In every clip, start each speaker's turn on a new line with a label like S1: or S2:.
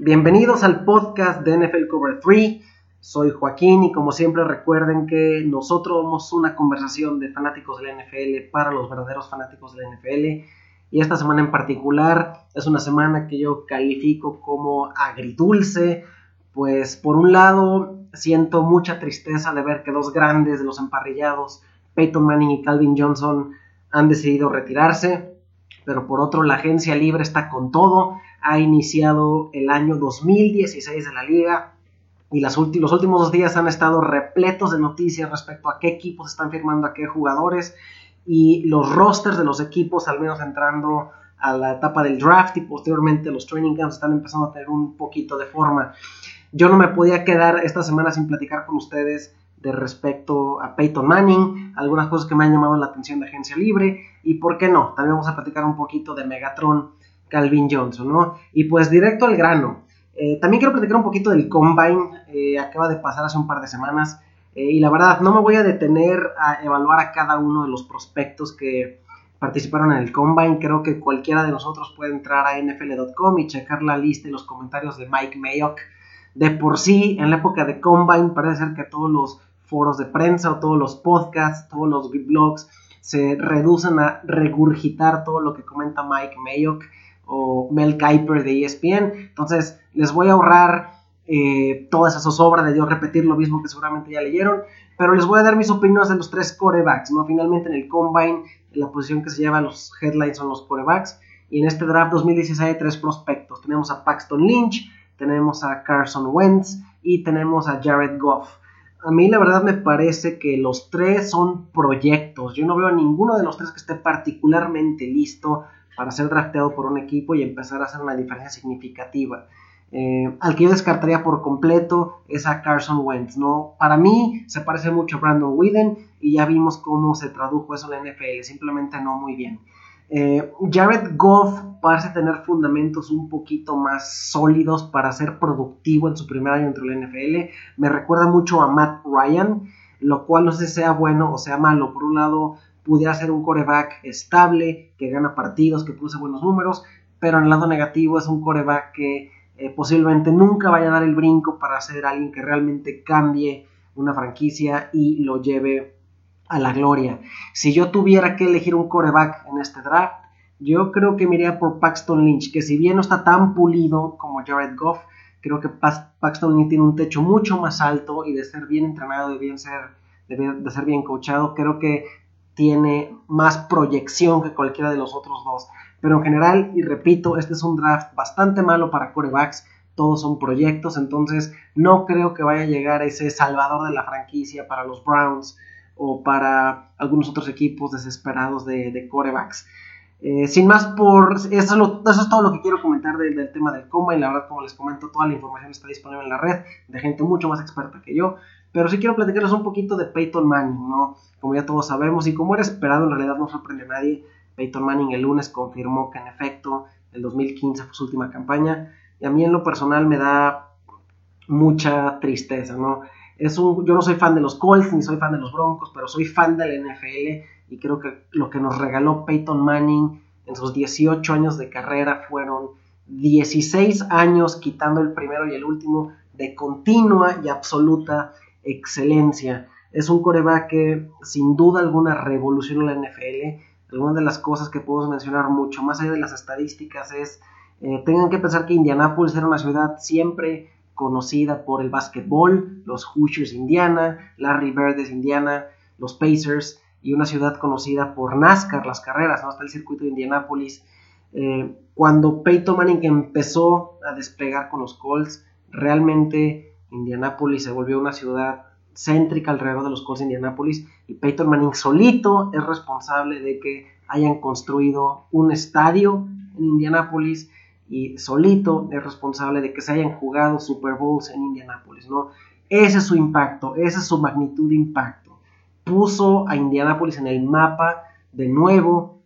S1: Bienvenidos al podcast de NFL Cover 3. Soy Joaquín y como siempre recuerden que nosotros somos una conversación de fanáticos de la NFL para los verdaderos fanáticos de la NFL. Y esta semana en particular es una semana que yo califico como agridulce, pues por un lado siento mucha tristeza de ver que dos grandes de los emparrillados, Peyton Manning y Calvin Johnson, han decidido retirarse, pero por otro la agencia libre está con todo ha iniciado el año 2016 de la liga y los últimos dos días han estado repletos de noticias respecto a qué equipos están firmando a qué jugadores y los rosters de los equipos, al menos entrando a la etapa del draft y posteriormente los training camps están empezando a tener un poquito de forma. Yo no me podía quedar esta semana sin platicar con ustedes de respecto a Peyton Manning, algunas cosas que me han llamado la atención de agencia libre y por qué no, también vamos a platicar un poquito de Megatron Calvin Johnson, ¿no? Y pues directo al grano. Eh, también quiero platicar un poquito del Combine, eh, acaba de pasar hace un par de semanas, eh, y la verdad no me voy a detener a evaluar a cada uno de los prospectos que participaron en el Combine, creo que cualquiera de nosotros puede entrar a nfl.com y checar la lista y los comentarios de Mike Mayock. De por sí, en la época de Combine, parece ser que todos los foros de prensa o todos los podcasts, todos los blogs se reducen a regurgitar todo lo que comenta Mike Mayock o Mel Kiper de ESPN. Entonces, les voy a ahorrar eh, todas esas obras de yo repetir lo mismo que seguramente ya leyeron, pero les voy a dar mis opiniones de los tres corebacks, ¿no? Finalmente en el Combine, la posición que se lleva los headlines son los corebacks, y en este draft 2016 hay tres prospectos. Tenemos a Paxton Lynch, tenemos a Carson Wentz y tenemos a Jared Goff. A mí la verdad me parece que los tres son proyectos. Yo no veo a ninguno de los tres que esté particularmente listo para ser drafteado por un equipo y empezar a hacer una diferencia significativa. Eh, al que yo descartaría por completo es a Carson Wentz, ¿no? Para mí se parece mucho a Brandon Whedon y ya vimos cómo se tradujo eso en la NFL, simplemente no muy bien. Eh, Jared Goff parece tener fundamentos un poquito más sólidos para ser productivo en su primer año dentro de la NFL. Me recuerda mucho a Matt Ryan, lo cual no sé si sea bueno o sea malo. Por un lado, pudiera ser un coreback estable, que gana partidos, que produce buenos números, pero en el lado negativo es un coreback que eh, posiblemente nunca vaya a dar el brinco para ser alguien que realmente cambie una franquicia y lo lleve a la gloria. Si yo tuviera que elegir un coreback en este draft, yo creo que me iría por Paxton Lynch, que si bien no está tan pulido como Jared Goff, creo que Paxton Lynch tiene un techo mucho más alto y de ser bien entrenado, de, bien ser, de ser bien coachado, creo que tiene más proyección que cualquiera de los otros dos. Pero en general, y repito, este es un draft bastante malo para corebacks. Todos son proyectos, entonces no creo que vaya a llegar ese salvador de la franquicia para los Browns o para algunos otros equipos desesperados de, corebacks. Eh, sin más, por eso es, eso es, todo lo que quiero comentar del, tema del coma y la verdad, como les comento, toda la información está disponible en la red de gente mucho más experta que yo. Pero sí quiero platicarles un poquito de Peyton Manning, ¿no? Como ya todos sabemos y como era esperado, en realidad no sorprende a nadie. Peyton Manning el lunes confirmó que en efecto el 2015 fue su última campaña. Y a mí en lo personal me da mucha tristeza, ¿no? Es un, yo no soy fan de los Colts ni soy fan de los Broncos, pero soy fan de la NFL y creo que lo que nos regaló Peyton Manning en sus 18 años de carrera fueron 16 años quitando el primero y el último de continua y absoluta excelencia. Es un coreback que sin duda alguna revolucionó la NFL. Algunas de las cosas que podemos mencionar mucho más allá de las estadísticas es, eh, tengan que pensar que Indianapolis era una ciudad siempre conocida por el básquetbol, los Hoosiers Indiana, Larry Bird Indiana, los Pacers, y una ciudad conocida por NASCAR, las carreras, ¿no? hasta el circuito de Indianapolis. Eh, cuando Peyton Manning empezó a despegar con los Colts, realmente Indianapolis se volvió una ciudad céntrica alrededor de los Colts de Indianapolis y Peyton Manning solito es responsable de que hayan construido un estadio en Indianapolis y solito es responsable de que se hayan jugado Super Bowls en Indianapolis, ¿no? Ese es su impacto, esa es su magnitud de impacto. Puso a Indianapolis en el mapa de nuevo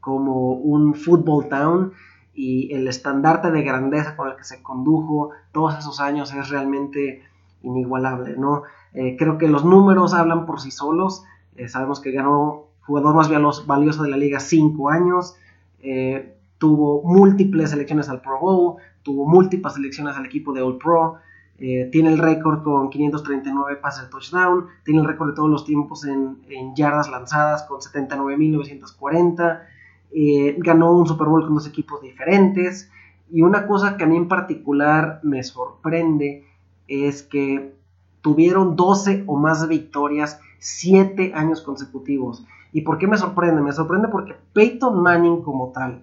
S1: como un football town y el estandarte de grandeza con el que se condujo todos esos años es realmente inigualable, ¿no? Eh, creo que los números hablan por sí solos. Eh, sabemos que ganó jugador más valioso de la liga cinco años. Eh, tuvo múltiples selecciones al Pro Bowl. tuvo múltiples selecciones al equipo de All Pro, tiene el récord con 539 pases de touchdown, tiene el récord de todos los tiempos en, yardas lanzadas con 79.940, eh, ganó un Super Bowl con dos equipos diferentes y una cosa que a mí en particular me sorprende es que tuvieron 12 o más victorias 7 años consecutivos. ¿Y por qué me sorprende? Me sorprende porque Peyton Manning como tal,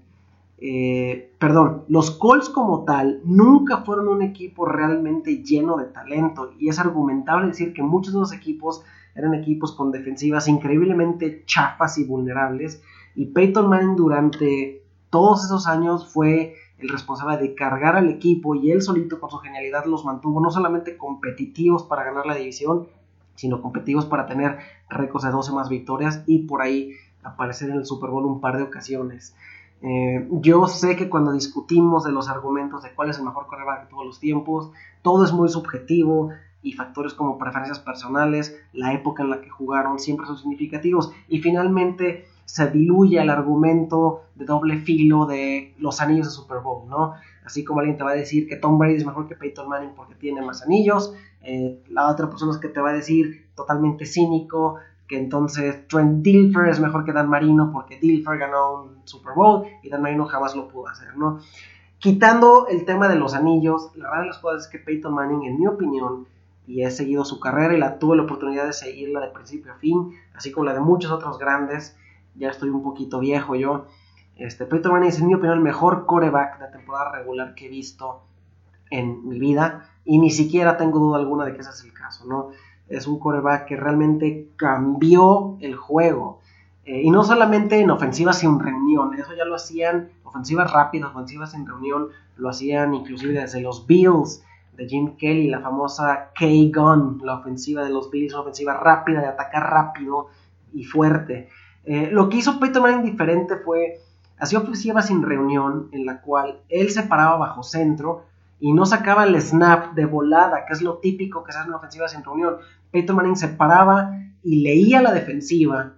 S1: eh, perdón, los Colts como tal nunca fueron un equipo realmente lleno de talento y es argumentable decir que muchos de los equipos eran equipos con defensivas increíblemente chafas y vulnerables y Peyton Manning durante todos esos años fue el responsable de cargar al equipo y él solito con su genialidad los mantuvo no solamente competitivos para ganar la división, sino competitivos para tener récords de 12 más victorias y por ahí aparecer en el Super Bowl un par de ocasiones. Eh, yo sé que cuando discutimos de los argumentos de cuál es el mejor corredor de todos los tiempos, todo es muy subjetivo y factores como preferencias personales, la época en la que jugaron siempre son significativos y finalmente se diluye el argumento de doble filo de los anillos de Super Bowl, ¿no? Así como alguien te va a decir que Tom Brady es mejor que Peyton Manning porque tiene más anillos, eh, la otra persona es que te va a decir totalmente cínico que entonces Trent Dilfer es mejor que Dan Marino porque Dilfer ganó un Super Bowl y Dan Marino jamás lo pudo hacer, ¿no? Quitando el tema de los anillos, la verdad de las cosas es que Peyton Manning, en mi opinión, y he seguido su carrera y la tuve la oportunidad de seguirla de principio a fin, así como la de muchos otros grandes, ya estoy un poquito viejo yo. Este, Peyton Manning es en mi opinión el mejor coreback de temporada regular que he visto en mi vida y ni siquiera tengo duda alguna de que ese es el caso, ¿no? Es un coreback que realmente cambió el juego. Eh, y no solamente en ofensivas en reunión, eso ya lo hacían ofensivas rápidas, ofensivas en reunión, lo hacían inclusive desde los Bills de Jim Kelly, la famosa K-Gun, la ofensiva de los Bills, una ofensiva rápida, de atacar rápido y fuerte. Eh, lo que hizo Peyton Manning diferente fue, hacía ofensiva sin reunión, en la cual él se paraba bajo centro y no sacaba el snap de volada, que es lo típico que se hace en una ofensiva sin reunión. Peyton Manning se paraba y leía la defensiva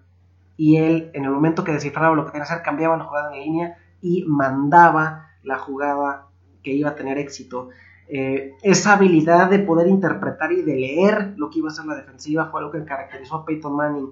S1: y él, en el momento que descifraba lo que quería hacer, cambiaba la jugada en línea y mandaba la jugada que iba a tener éxito. Eh, esa habilidad de poder interpretar y de leer lo que iba a ser la defensiva fue algo que caracterizó a Peyton Manning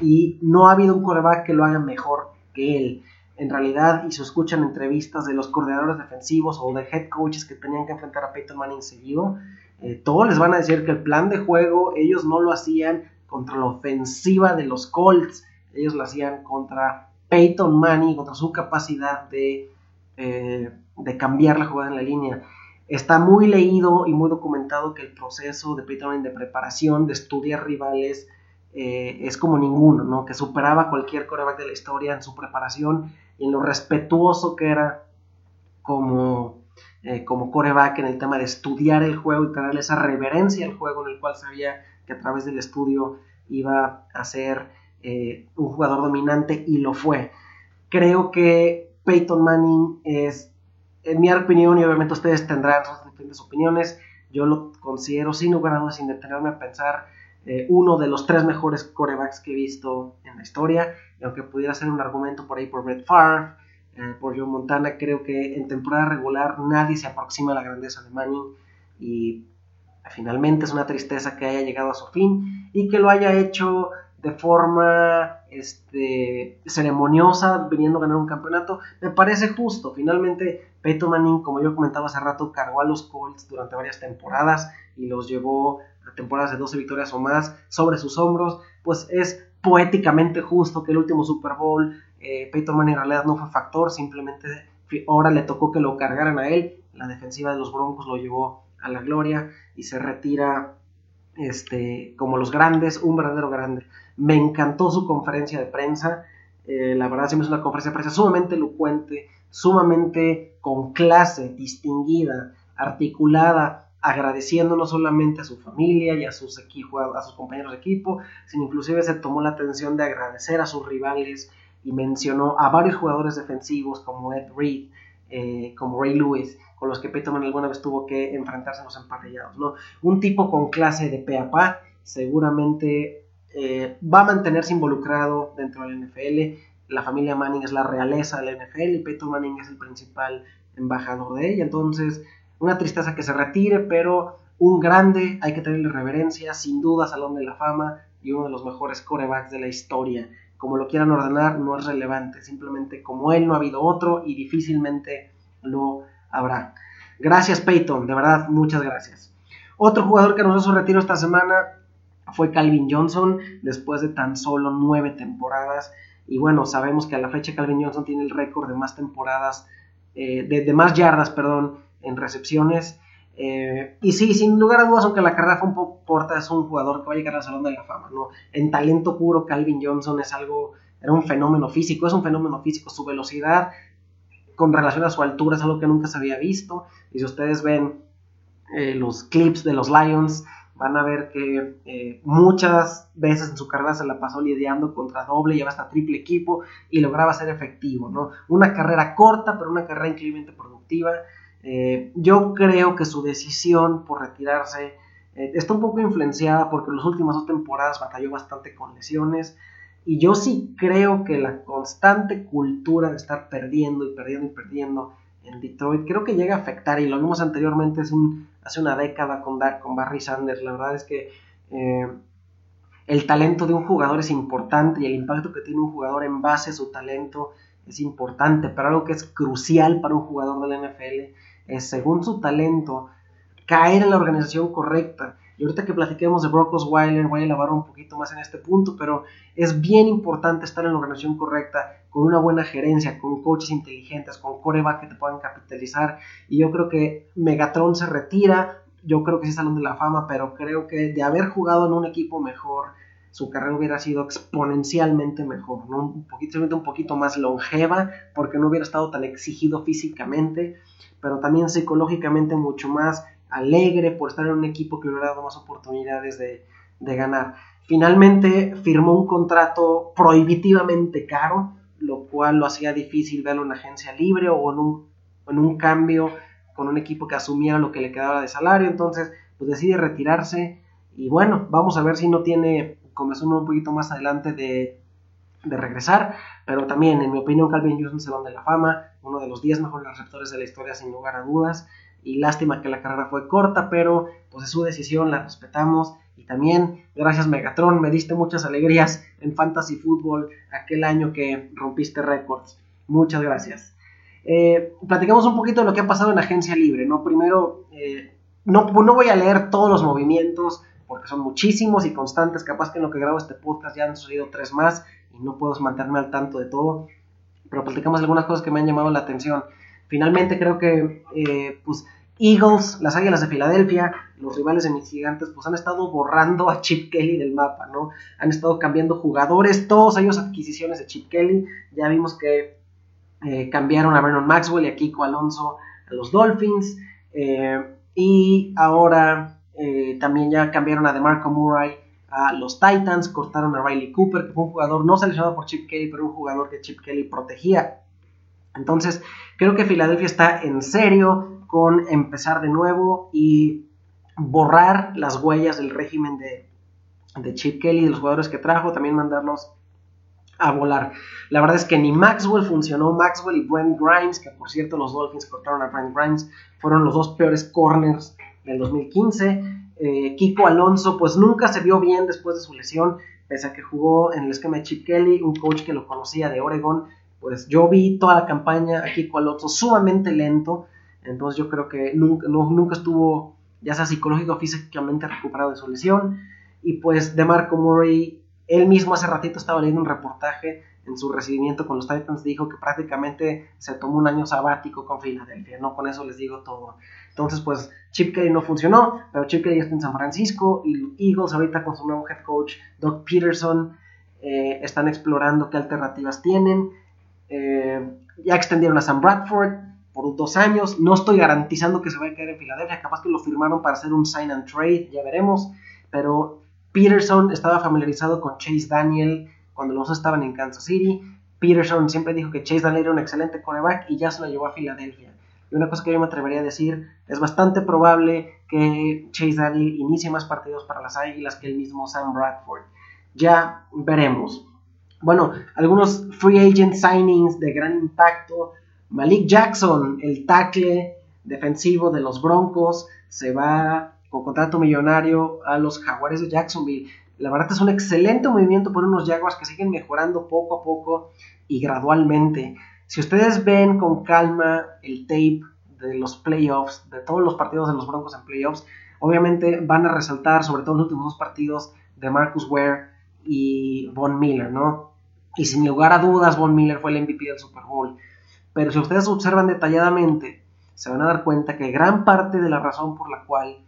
S1: y no ha habido un coreback que lo haga mejor que él. En realidad, y se escuchan entrevistas de los coordinadores defensivos o de head coaches que tenían que enfrentar a Peyton Manning seguido, eh, todos les van a decir que el plan de juego ellos no lo hacían contra la ofensiva de los Colts, ellos lo hacían contra Peyton Manning, contra su capacidad de, eh, de cambiar la jugada en la línea. Está muy leído y muy documentado que el proceso de Peyton Manning de preparación, de estudiar rivales, eh, es como ninguno, ¿no? Que superaba cualquier coreback de la historia en su preparación y en lo respetuoso que era como, eh, como coreback en el tema de estudiar el juego y tener esa reverencia al juego en el cual sabía que a través del estudio iba a ser eh, un jugador dominante y lo fue. Creo que Peyton Manning es, en mi opinión, y obviamente ustedes tendrán sus diferentes opiniones, yo lo considero sin lugar a dudas, sin detenerme a pensar, eh, uno de los tres mejores corebacks que he visto en la historia. Y aunque pudiera ser un argumento por ahí por Brett Favre, eh, por Joe Montana, creo que en temporada regular nadie se aproxima a la grandeza de Manning. Y finalmente es una tristeza que haya llegado a su fin y que lo haya hecho de forma este, ceremoniosa, viniendo a ganar un campeonato, me parece justo. Finalmente, Peyton Manning, como yo comentaba hace rato, cargó a los Colts durante varias temporadas y los llevó temporadas de 12 victorias o más sobre sus hombros, pues es poéticamente justo que el último Super Bowl eh, Peyton Manning en realidad no fue factor, simplemente ahora le tocó que lo cargaran a él, la defensiva de los Broncos lo llevó a la gloria y se retira este, como los grandes, un verdadero grande. Me encantó su conferencia de prensa, eh, la verdad siempre es una conferencia de prensa sumamente elocuente, sumamente con clase, distinguida, articulada, agradeciendo no solamente a su familia y a sus, a sus compañeros de equipo, sino inclusive se tomó la atención de agradecer a sus rivales y mencionó a varios jugadores defensivos como Ed Reed, eh, como Ray Lewis, con los que Peyton alguna vez tuvo que enfrentarse en los emparrillados. ¿no? Un tipo con clase de pe a pa, seguramente eh, va a mantenerse involucrado dentro del NFL. La familia Manning es la realeza de la NFL y Peyton Manning es el principal embajador de ella. Entonces, una tristeza que se retire, pero un grande, hay que tenerle reverencia, sin duda Salón de la Fama y uno de los mejores corebacks de la historia. Como lo quieran ordenar, no es relevante, simplemente como él no ha habido otro y difícilmente lo habrá. Gracias Peyton, de verdad, muchas gracias. Otro jugador que anunció su retiro esta semana fue Calvin Johnson, después de tan solo nueve temporadas. Y bueno, sabemos que a la fecha Calvin Johnson tiene el récord de más temporadas, eh, de, más yardas, perdón, en recepciones. Eh, y sí, sin lugar a dudas, aunque la carrera fue un poco corta, es un jugador que va a llegar al Salón de la Fama, ¿no? En talento puro, Calvin Johnson es algo, era un fenómeno físico, es un fenómeno físico, su velocidad con relación a su altura es algo que nunca se había visto. Y si ustedes ven eh, los clips de los Lions, van a ver que eh, muchas veces en su carrera se la pasó lidiando contra doble y hasta triple equipo y lograba ser efectivo, ¿no? Una carrera corta, pero una carrera increíblemente productiva. Eh, yo creo que su decisión por retirarse eh, está un poco influenciada porque en las últimas dos temporadas batalló bastante con lesiones. Y yo sí creo que la constante cultura de estar perdiendo y perdiendo y perdiendo en Detroit creo que llega a afectar, y lo vimos anteriormente hace una década con, Barry Sanders. La verdad es que eh, el talento de un jugador es importante y el impacto que tiene un jugador en base a su talento es importante, pero algo que es crucial para un jugador del NFL es, según su talento, caer en la organización correcta. Y ahorita que platiquemos de Brock Osweiler, voy a elaborar un poquito más en este punto, pero es bien importante estar en la organización correcta, con una buena gerencia, con coaches inteligentes, con coreback que te puedan capitalizar. Y yo creo que Megatron se retira, yo creo que sí salón de la fama, pero creo que de haber jugado en un equipo mejor, su carrera hubiera sido exponencialmente mejor, ¿no? un, poquito, más longeva, porque no hubiera estado tan exigido físicamente pero también psicológicamente mucho más alegre por estar en un equipo que le hubiera dado más oportunidades de, ganar. Finalmente firmó un contrato prohibitivamente caro, lo cual lo hacía difícil verlo en una agencia libre o en un, en un cambio con un equipo que asumiera lo que le quedaba de salario. Entonces, pues decide retirarse. Y bueno, vamos a ver si no tiene comezón un poquito más adelante de, de regresar. Pero también, en mi opinión, Calvin Johnson se va de la fama, uno de los 10 mejores receptores de la historia, sin lugar a dudas. Y lástima que la carrera fue corta, pero pues es su decisión, la respetamos. Y también, gracias Megatron, me diste muchas alegrías en Fantasy Football aquel año que rompiste récords. Muchas gracias. Eh, platicamos un poquito de lo que ha pasado en Agencia Libre, ¿no? Primero, eh, no, no voy a leer todos los movimientos porque son muchísimos y constantes. Capaz que en lo que grabo este podcast ya han sucedido tres más y no puedo mantenerme al tanto de todo, pero platicamos algunas cosas que me han llamado la atención. Finalmente creo que eh, pues Eagles, las Águilas de Filadelfia, los rivales de mis gigantes, pues han estado borrando a Chip Kelly del mapa, ¿no? Han estado cambiando jugadores, todos ellos adquisiciones de Chip Kelly. Ya vimos que eh, cambiaron a Vernon Maxwell y a Kiko Alonso a los Dolphins. Eh, y ahora también ya cambiaron a DeMarco Murray a los Titans, cortaron a Riley Cooper, que fue un jugador no seleccionado por Chip Kelly, pero un jugador que Chip Kelly protegía. Entonces, creo que Filadelfia está en serio con empezar de nuevo y borrar las huellas del régimen de, de Chip Kelly, de los jugadores que trajo, también mandarlos a volar. La verdad es que ni Maxwell funcionó. Maxwell y Brent Grimes, que por cierto los Dolphins cortaron a Brent Grimes, fueron los dos peores corners del 2015. Eh, Kiko Alonso pues nunca se vio bien después de su lesión, pese a que jugó en el esquema de Chip Kelly, un coach que lo conocía de Oregon, pues yo vi toda la campaña a Kiko Alonso sumamente lento, entonces yo creo que nunca, nunca estuvo ya sea psicológico o físicamente recuperado de su lesión, y pues de Marco Murray, él mismo hace ratito estaba leyendo un reportaje en su recibimiento con los Titans, dijo que prácticamente se tomó un año sabático con Filadelfia, ¿no? Con eso les digo todo. Entonces, pues Chip Kelly no funcionó, pero Chip Kelly está en San Francisco y los Eagles ahorita con su nuevo head coach, Doug Peterson, eh, están explorando qué alternativas tienen. Eh, ya extendieron a Sam Bradford por dos años. No estoy garantizando que se vaya a quedar en Filadelfia, capaz que lo firmaron para hacer un sign and trade, ya veremos. Pero Peterson estaba familiarizado con Chase Daniel cuando los dos estaban en Kansas City. Peterson siempre dijo que Chase Daniel era un excelente coreback y ya se lo llevó a Filadelfia. Y una cosa que yo me atrevería a decir, es bastante probable que Chase Daniel inicie más partidos para las Águilas que el mismo Sam Bradford. Ya veremos. Bueno, algunos free agent signings de gran impacto. Malik Jackson, el tackle defensivo de los Broncos, se va con contrato millonario a los Jaguares de Jacksonville. La verdad es un excelente movimiento por unos Jaguars que siguen mejorando poco a poco y gradualmente. Si ustedes ven con calma el tape de los playoffs, de todos los partidos de los Broncos en playoffs, obviamente van a resaltar sobre todo los últimos dos partidos de Marcus Ware y Von Miller, ¿no? Y sin lugar a dudas, Von Miller fue el MVP del Super Bowl. Pero si ustedes observan detalladamente, se van a dar cuenta que gran parte de la razón por la cual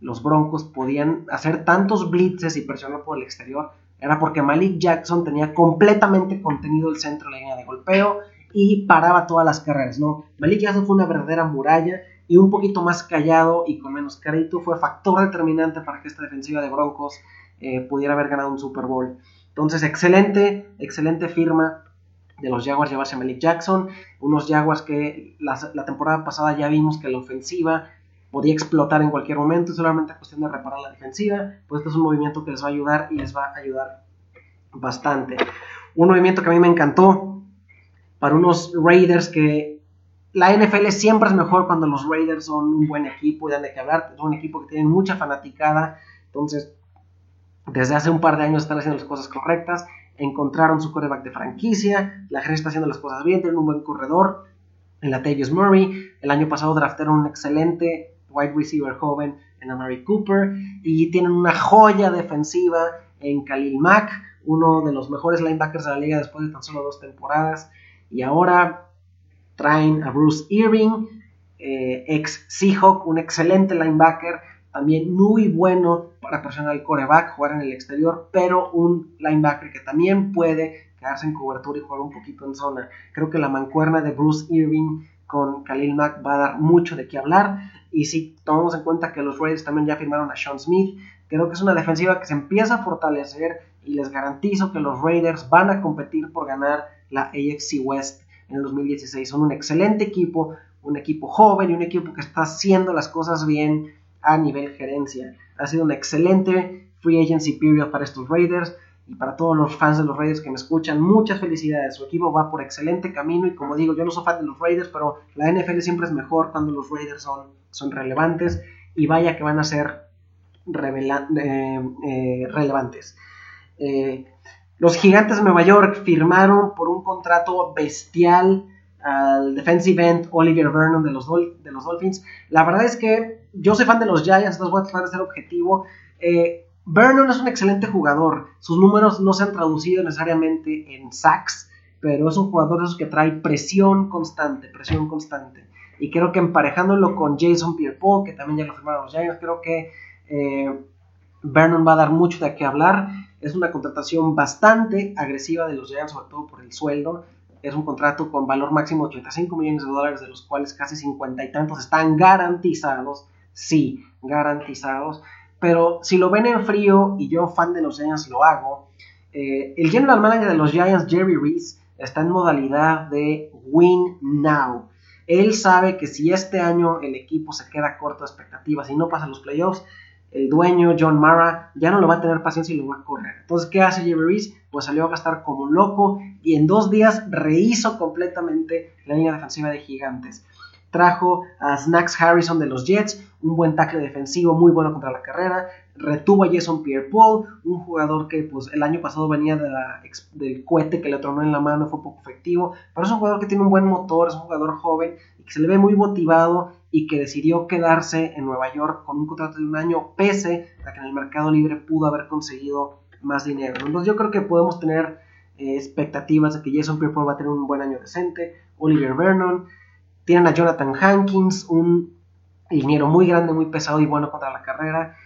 S1: los Broncos podían hacer tantos blitzes y presionar por el exterior era porque Malik Jackson tenía completamente contenido el centro de la línea de golpeo y paraba todas las carreras, ¿no? Malik Jackson fue una verdadera muralla y un poquito más callado y con menos crédito fue factor determinante para que esta defensiva de Broncos eh, pudiera haber ganado un Super Bowl. Entonces, excelente, excelente firma de los Jaguars llevarse a Malik Jackson, unos Jaguars que la, temporada pasada ya vimos que la ofensiva podía explotar en cualquier momento, solamente cuestión de reparar la defensiva, pues este es un movimiento que les va a ayudar y les va a ayudar bastante. Un movimiento que a mí me encantó para unos Raiders que la NFL siempre es mejor cuando los Raiders son un buen equipo y dan de qué hablar, es un equipo que tiene mucha fanaticada, entonces desde hace un par de años están haciendo las cosas correctas, encontraron su coreback de franquicia, la gente está haciendo las cosas bien, tienen un buen corredor, en la Tavius Murray, el año pasado draftaron un excelente wide receiver joven en Amari Cooper. Y tienen una joya defensiva en Khalil Mack, uno de los mejores linebackers de la liga después de tan solo dos temporadas. Y ahora traen a Bruce Irving, eh, ex Seahawk, un excelente linebacker, también muy bueno para presionar al coreback, jugar en el exterior, pero un linebacker que también puede quedarse en cobertura y jugar un poquito en zona. Creo que la mancuerna de Bruce Irving con Khalil Mack va a dar mucho de qué hablar. Y si tomamos en cuenta que los Raiders también ya firmaron a Sean Smith, creo que es una defensiva que se empieza a fortalecer y les garantizo que los Raiders van a competir por ganar la AFC West en el 2016. Son un excelente equipo, un equipo joven y un equipo que está haciendo las cosas bien a nivel gerencia. Ha sido un excelente free agency period para estos Raiders y para todos los fans de los Raiders que me escuchan, muchas felicidades. Su equipo va por excelente camino y como digo, yo no soy fan de los Raiders, pero la NFL siempre es mejor cuando los Raiders son, son relevantes y vaya que van a ser eh, eh, relevantes. Eh, los gigantes de Nueva York firmaron por un contrato bestial al defensive end Oliver Vernon de los, Dolphins. La verdad es que yo soy fan de los Giants, entonces voy a tratar de ser objetivo. Vernon es un excelente jugador. Sus números no se han traducido necesariamente en sacks, pero es un jugador que trae presión constante, presión constante. Y creo que emparejándolo con Jason Pierre-Paul, que también ya lo firmaron los Giants, creo que eh, Vernon va a dar mucho de qué hablar. Es una contratación bastante agresiva de los Giants, sobre todo por el sueldo. Es un contrato con valor máximo de 85 millones de dólares, de los cuales casi 50 y tantos están garantizados. Sí, garantizados pero si lo ven en frío, y yo fan de los Giants lo hago, eh, el general manager de los Giants, Jerry Reese, está en modalidad de win now. Él sabe que si este año el equipo se queda corto de expectativas y no pasa los playoffs, el dueño, John Mara, ya no lo va a tener paciencia y lo va a correr. Entonces, ¿qué hace Jerry Reese? Pues salió a gastar como loco y en dos días rehizo completamente la línea defensiva de Gigantes trajo a Snacks Harrison de los Jets, un buen tackle defensivo muy bueno contra la carrera, retuvo a Jason Pierre-Paul, un jugador que pues el año pasado venía del cohete que le tronó en la mano, fue poco efectivo, pero es un jugador que tiene un buen motor, es un jugador joven y que se le ve muy motivado y que decidió quedarse en Nueva York con un contrato de un año pese a que en el mercado libre pudo haber conseguido más dinero. Entonces yo creo que podemos tener eh, expectativas de que Jason Pierre-Paul va a tener un buen año decente, Oliver Vernon, tienen a Jonathan Hankins, un liniero muy grande, muy pesado y bueno contra la carrera.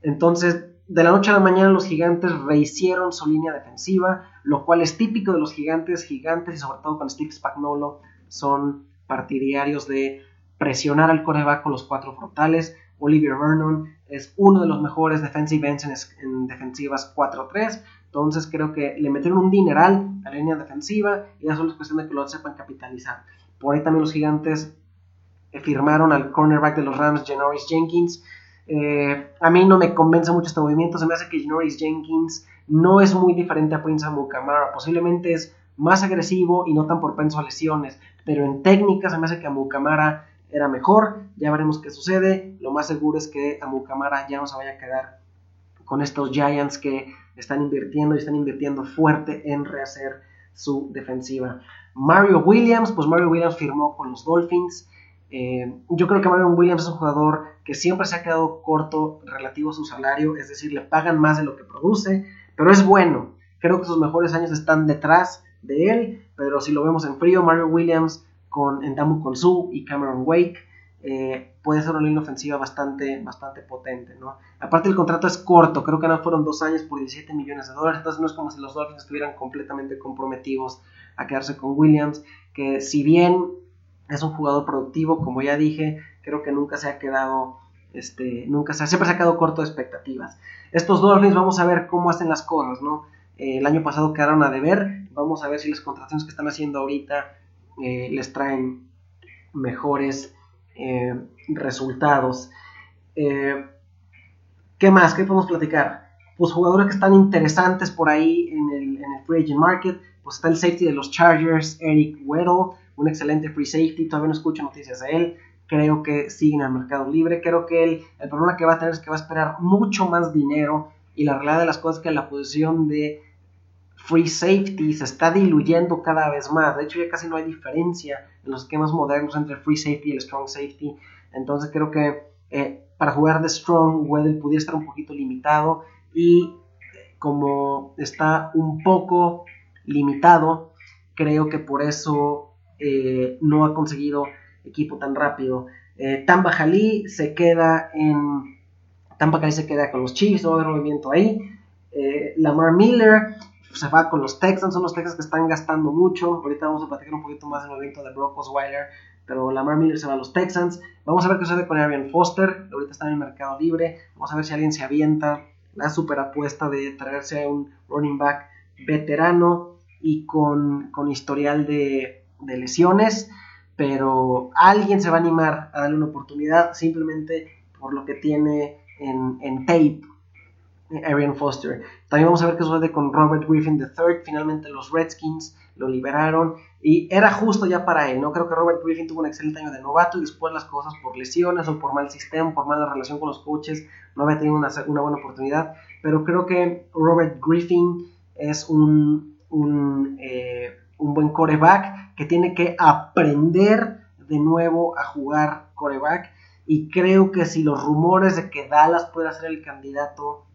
S1: Entonces, de la noche a la mañana los gigantes rehicieron su línea defensiva, lo cual es típico de los gigantes, gigantes y sobre todo con Steve Spagnuolo son partidarios de presionar al coreback con los cuatro frontales. Olivier Vernon es uno de los mejores defensive ends en, en defensivas 4-3. Entonces creo que le metieron un dineral a la línea defensiva y ya solo es cuestión de que lo sepan capitalizar. Por ahí también los gigantes eh, firmaron al cornerback de los Rams, Janoris Jenkins. Eh, a mí no me convence mucho este movimiento. Se me hace que Janoris Jenkins no es muy diferente a Prince Amukamara. Posiblemente es más agresivo y no tan propenso a lesiones. pero en técnica se me hace que Amukamara era mejor. Ya veremos qué sucede. Lo más seguro es que Amukamara ya no se vaya a quedar con estos Giants que están invirtiendo y están invirtiendo fuerte en rehacer su defensiva. Mario Williams, pues Mario Williams firmó con los Dolphins. Eh, yo creo que Mario Williams es un jugador que siempre se ha quedado corto relativo a su salario, es decir, le pagan más de lo que produce, pero es bueno. Creo que sus mejores años están detrás de él, pero si lo vemos en frío, Mario Williams con Endamu Konsu y Cameron Wake eh, puede ser una línea ofensiva bastante, bastante potente, ¿no? Aparte el contrato es corto, creo que no fueron dos años por 17 millones de dólares, entonces no es como si los Dolphins estuvieran completamente comprometidos a quedarse con Williams, que si bien es un jugador productivo, como ya dije, creo que nunca se ha quedado, este, nunca se, siempre se ha quedado corto de expectativas. Estos Dolphins vamos a ver cómo hacen las cosas, ¿no? Eh, el año pasado quedaron a deber, vamos a ver si las contrataciones que están haciendo ahorita eh, les traen mejores eh, resultados. ¿Qué más? ¿Qué podemos platicar? Pues jugadores que están interesantes por ahí en el, free agent market. Pues está el safety de los Chargers, Eric Weddle, un excelente free safety. Todavía no escucho noticias de él. Creo que sigue en el mercado libre. Creo que él, el problema que va a tener es que va a esperar mucho más dinero. Y la realidad de las cosas es que la posición de free safety se está diluyendo cada vez más. De hecho, ya casi no hay diferencia en los esquemas modernos entre free safety y el strong safety. Entonces creo que eh, para jugar de strong, Weddle pudiera estar un poquito limitado. Y como está un poco limitado, creo que por eso eh, no ha conseguido equipo tan rápido. Eh, Tamba se queda en. Tampa Jalí se queda con los Chiefs, no va movimiento ahí. Eh, Lamar Miller se va con los Texans, son los Texans que están gastando mucho. Ahorita vamos a platicar un poquito más del movimiento de Brock Osweiler, pero Lamar Miller se va a los Texans. Vamos a ver qué sucede con Arian Foster, ahorita está en el mercado libre. Vamos a ver si alguien se avienta la super apuesta de traerse a un running back veterano y con, historial de, lesiones, pero alguien se va a animar a darle una oportunidad simplemente por lo que tiene en, en tape Arian Foster. También vamos a ver qué sucede con Robert Griffin III. Finalmente los Redskins lo liberaron y era justo ya para él. No creo que Robert Griffin tuvo un excelente año de novato y después las cosas por lesiones o por mal sistema, por mala relación con los coaches, no había tenido una, buena oportunidad. Pero creo que Robert Griffin es un, eh, un buen coreback que tiene que aprender de nuevo a jugar coreback. Y creo que si los rumores de que Dallas pueda ser el candidato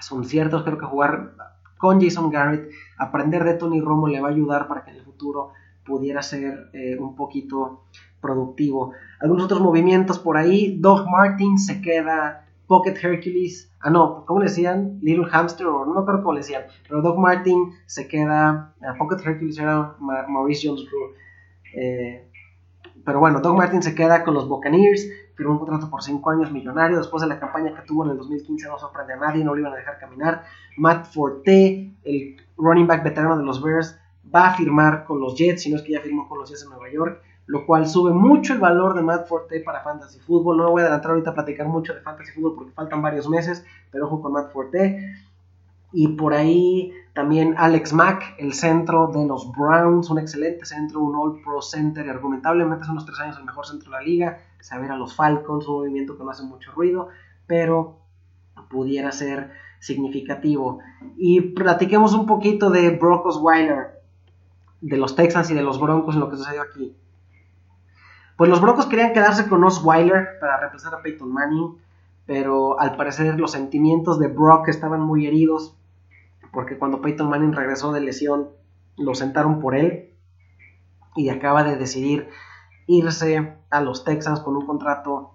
S1: son ciertos. Creo que jugar con Jason Garrett, aprender de Tony Romo le va a ayudar para que en el futuro pudiera ser eh, un poquito productivo. Algunos otros movimientos por ahí. Doug Martin se queda. Pocket Hercules. Ah, no, ¿cómo le decían? Little Hamster, o no me acuerdo cómo le decían. Pero Doug Martin se queda. Uh, Pocket Hercules era Maurice Jones eh, pero bueno, Doug Martin se queda con los Buccaneers firmó un contrato por 5 años millonario. Después de la campaña que tuvo en el 2015 no sorprende a nadie, no lo iban a dejar caminar. Matt Forte, el running back veterano de los Bears, va a firmar con los Jets, si no es que ya firmó con los Jets en Nueva York, lo cual sube mucho el valor de Matt Forte para Fantasy Football. No voy a adelantar ahorita a platicar mucho de Fantasy Football porque faltan varios meses, pero ojo con Matt Forte. Y por ahí también Alex Mack, el centro de los Browns, un excelente centro, un All Pro Center, y argumentablemente hace unos tres años el mejor centro de la liga. Saber a los Falcons, un movimiento que no hace mucho ruido, pero pudiera ser significativo. Y platiquemos un poquito de Brock Osweiler, de los Texans y de los Broncos en lo que sucedió aquí. Pues los Broncos querían quedarse con Osweiler para reemplazar a Peyton Manning, pero al parecer los sentimientos de Brock estaban muy heridos porque cuando Peyton Manning regresó de lesión, lo sentaron por él y acaba de decidir irse a los Texans con un contrato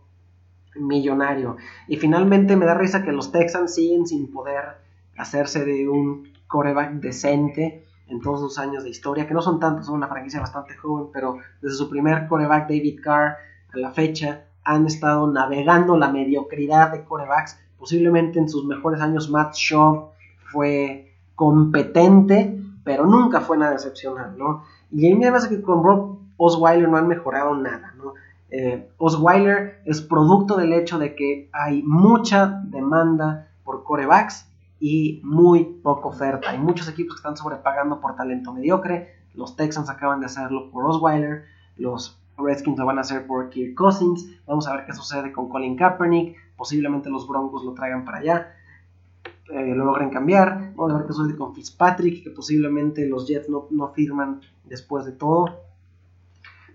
S1: millonario. Y finalmente me da risa que los Texans siguen sin poder hacerse de un coreback decente en todos sus años de historia, que no son tantos, son una franquicia bastante joven, pero desde su primer coreback David Carr a la fecha han estado navegando la mediocridad de corebacks. Posiblemente en sus mejores años Matt Shaw fue competente, pero nunca fue nada excepcional, ¿no? Y a mí me parece que con Rob Osweiler no han mejorado nada. Eh, Osweiler es producto del hecho de que hay mucha demanda por corebacks y muy poca oferta. Hay muchos equipos que están sobrepagando por talento mediocre. Los Texans acaban de hacerlo por Osweiler. los Redskins lo van a hacer por Kirk Cousins. Vamos a ver qué sucede con Colin Kaepernick. Posiblemente los Broncos lo traigan para allá. Eh, lo logren cambiar. Vamos a ver qué sucede con Fitzpatrick, que posiblemente los Jets no, no firman después de todo.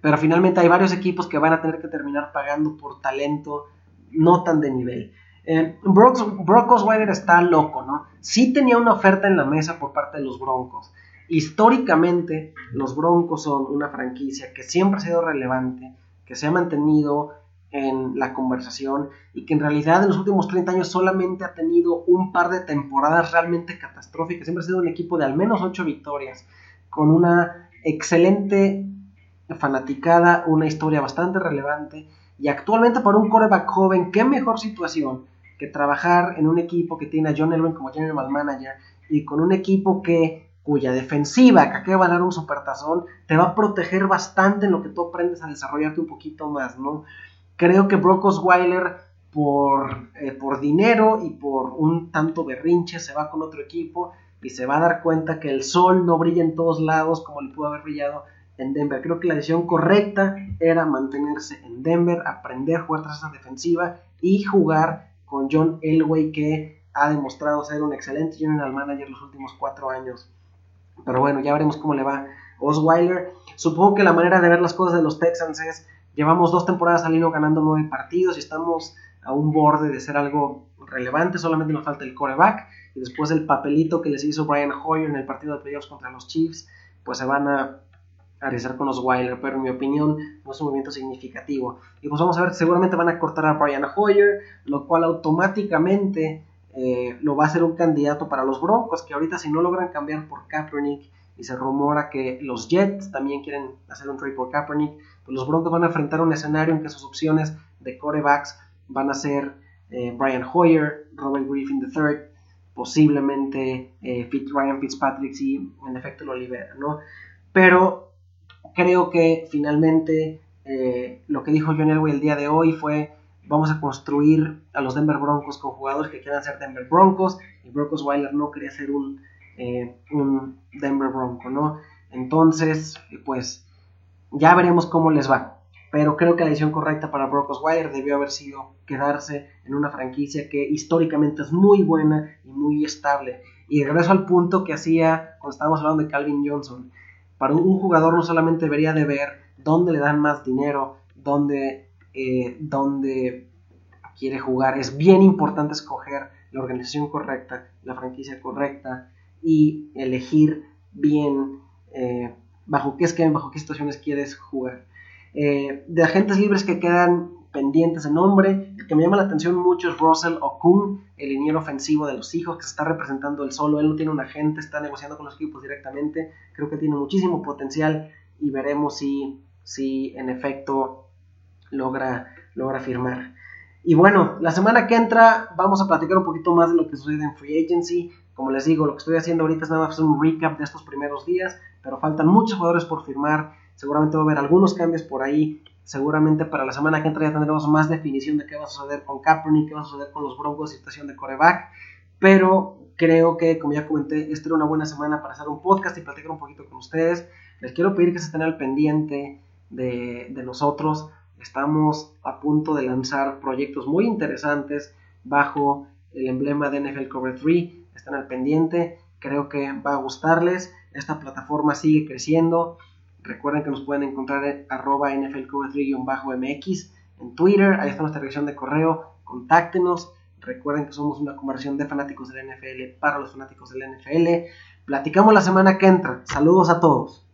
S1: Pero finalmente hay varios equipos que van a tener que terminar pagando por talento no tan de nivel. Eh, Osweiler está loco, ¿no? Sí tenía una oferta en la mesa por parte de los Broncos. Históricamente, los Broncos son una franquicia que siempre ha sido relevante, que se ha mantenido en la conversación y que en realidad en los últimos 30 años solamente ha tenido un par de temporadas realmente catastróficas. Siempre ha sido un equipo de al menos 8 victorias, con una excelente fanaticada, una historia bastante relevante y actualmente para un coreback joven, qué mejor situación que trabajar en un equipo que tiene a John Elway como general manager y con un equipo que cuya defensiva, que acaba de ganar un supertazón, te va a proteger bastante en lo que tú aprendes a desarrollarte un poquito más, ¿no? Creo que Brock Osweiler por, eh, por dinero y por un tanto berrinche se va con otro equipo y se va a dar cuenta que el sol no brilla en todos lados como le pudo haber brillado en Denver. Creo que la decisión correcta era mantenerse en Denver, aprender a jugar tras esa defensiva y jugar con John Elway que ha demostrado ser un excelente general manager los últimos cuatro años. Pero bueno, ya veremos cómo le va Osweiler. Supongo que la manera de ver las cosas de los Texans es, llevamos dos temporadas al ganando nueve partidos y estamos a un borde de ser algo relevante, solamente nos falta el coreback y después el papelito que les hizo Brian Hoyer en el partido de playoffs contra los Chiefs, pues se van a arriesgar con los Weiler, pero en mi opinión no es un movimiento significativo. Y pues vamos a ver, seguramente van a cortar a Brian Hoyer, lo cual automáticamente eh, lo va a hacer un candidato para los Broncos, que ahorita si no logran cambiar por Kaepernick y se rumora que los Jets también quieren hacer un trade por Kaepernick, los Broncos van a enfrentar un escenario en que sus opciones de corebacks van a ser eh, Brian Hoyer, Robert Griffin III, posiblemente eh, Ryan Fitzpatrick si en efecto lo libera, ¿no? Pero creo que finalmente eh, lo que dijo John Elway el día de hoy fue vamos a construir a los Denver Broncos con jugadores que quieran ser Denver Broncos y Broncos Weiler no quería ser un, un Denver Bronco, ¿no? Entonces, pues ya veremos cómo les va. Pero creo que la decisión correcta para Brock Osweiler debió haber sido quedarse en una franquicia que históricamente es muy buena y muy estable. Y regreso al punto que hacía cuando estábamos hablando de Calvin Johnson para un jugador no solamente debería de ver dónde le dan más dinero, dónde, eh, dónde quiere jugar, es bien importante escoger la organización correcta, la franquicia correcta y elegir bien eh, bajo qué esquema, bajo qué situaciones quieres jugar. Eh, de agentes libres que quedan pendientes de nombre. El que me llama la atención mucho es Russell Okun, el liniero ofensivo de los hijos, que se está representando él solo. Él no tiene un agente, está negociando con los equipos directamente. Creo que tiene muchísimo potencial y veremos si, si en efecto logra, logra firmar. Y bueno, la semana que entra vamos a platicar un poquito más de lo que sucede en Free Agency. Como les digo, lo que estoy haciendo ahorita es nada más un recap de estos primeros días, pero faltan muchos jugadores por firmar. Seguramente va a haber algunos cambios por ahí Seguramente para la semana que entra ya tendremos más definición de qué va a suceder con Kaepernick, qué va a suceder con los Broncos, situación de coreback. Pero creo que, como ya comenté, esta era una buena semana para hacer un podcast y platicar un poquito con ustedes. Les quiero pedir que se estén al pendiente de, de nosotros. Estamos a punto de lanzar proyectos muy interesantes bajo el emblema de NFL Cover 3. Están al pendiente. Creo que va a gustarles. Esta plataforma sigue creciendo. Recuerden que nos pueden encontrar en arroba nflcover3-mx en Twitter, ahí está nuestra dirección de correo, contáctenos. Recuerden que somos una conversión de fanáticos del NFL para los fanáticos del NFL. Platicamos la semana que entra. Saludos a todos.